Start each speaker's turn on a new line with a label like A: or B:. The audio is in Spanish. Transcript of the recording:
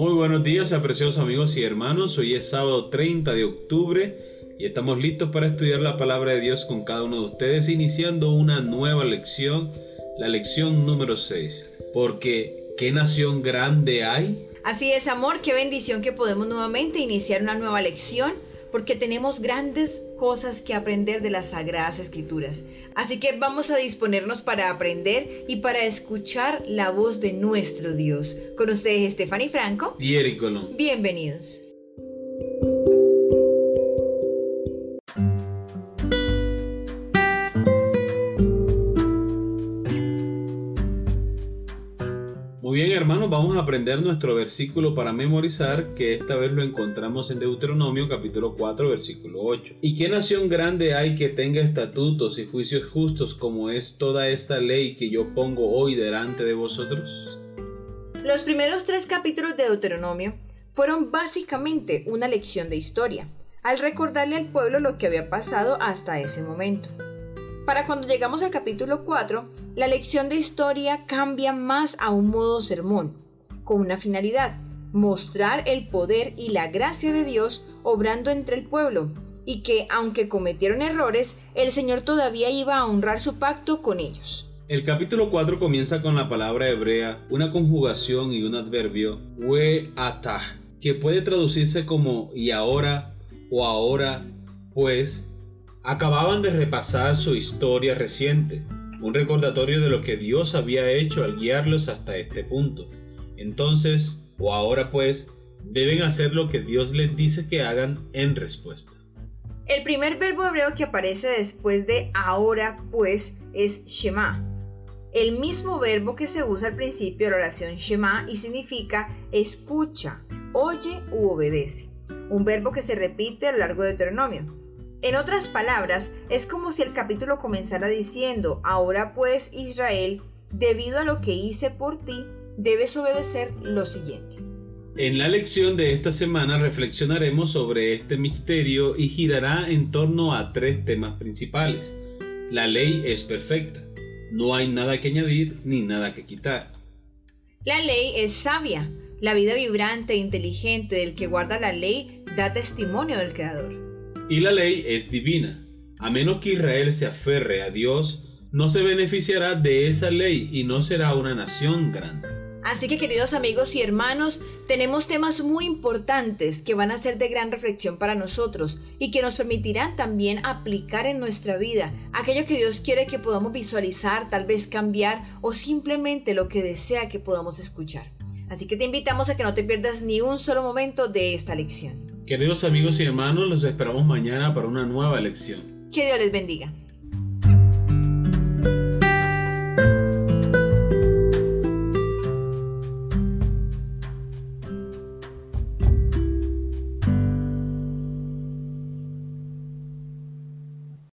A: Muy buenos días, preciosos amigos y hermanos. Hoy es sábado 30 de octubre y estamos listos para estudiar la palabra de Dios con cada uno de ustedes, iniciando una nueva lección, la lección número 6. Porque, ¿qué nación grande hay?
B: Así es, amor, qué bendición que podemos nuevamente iniciar una nueva lección porque tenemos grandes cosas que aprender de las Sagradas Escrituras. Así que vamos a disponernos para aprender y para escuchar la voz de nuestro Dios. Con ustedes, Stephanie Franco
A: y Eric Colón.
B: Bienvenidos.
A: Muy bien hermanos, vamos a aprender nuestro versículo para memorizar, que esta vez lo encontramos en Deuteronomio capítulo 4 versículo 8. ¿Y qué nación grande hay que tenga estatutos y juicios justos como es toda esta ley que yo pongo hoy delante de vosotros?
B: Los primeros tres capítulos de Deuteronomio fueron básicamente una lección de historia, al recordarle al pueblo lo que había pasado hasta ese momento. Para cuando llegamos al capítulo 4, la lección de historia cambia más a un modo sermón, con una finalidad, mostrar el poder y la gracia de Dios obrando entre el pueblo, y que aunque cometieron errores, el Señor todavía iba a honrar su pacto con ellos.
A: El capítulo 4 comienza con la palabra hebrea, una conjugación y un adverbio, we atah, que puede traducirse como y ahora o ahora, pues, Acababan de repasar su historia reciente, un recordatorio de lo que Dios había hecho al guiarlos hasta este punto. Entonces, o ahora pues, deben hacer lo que Dios les dice que hagan en respuesta.
B: El primer verbo hebreo que aparece después de ahora pues es Shema. El mismo verbo que se usa al principio de la oración Shema y significa escucha, oye u obedece. Un verbo que se repite a lo largo de Deuteronomio. En otras palabras, es como si el capítulo comenzara diciendo, ahora pues Israel, debido a lo que hice por ti, debes obedecer lo siguiente.
A: En la lección de esta semana reflexionaremos sobre este misterio y girará en torno a tres temas principales. La ley es perfecta, no hay nada que añadir ni nada que quitar.
B: La ley es sabia, la vida vibrante e inteligente del que guarda la ley da testimonio del Creador.
A: Y la ley es divina. A menos que Israel se aferre a Dios, no se beneficiará de esa ley y no será una nación grande.
B: Así que queridos amigos y hermanos, tenemos temas muy importantes que van a ser de gran reflexión para nosotros y que nos permitirán también aplicar en nuestra vida aquello que Dios quiere que podamos visualizar, tal vez cambiar o simplemente lo que desea que podamos escuchar. Así que te invitamos a que no te pierdas ni un solo momento de esta lección.
A: Queridos amigos y hermanos, los esperamos mañana para una nueva lección.
B: Que Dios les bendiga.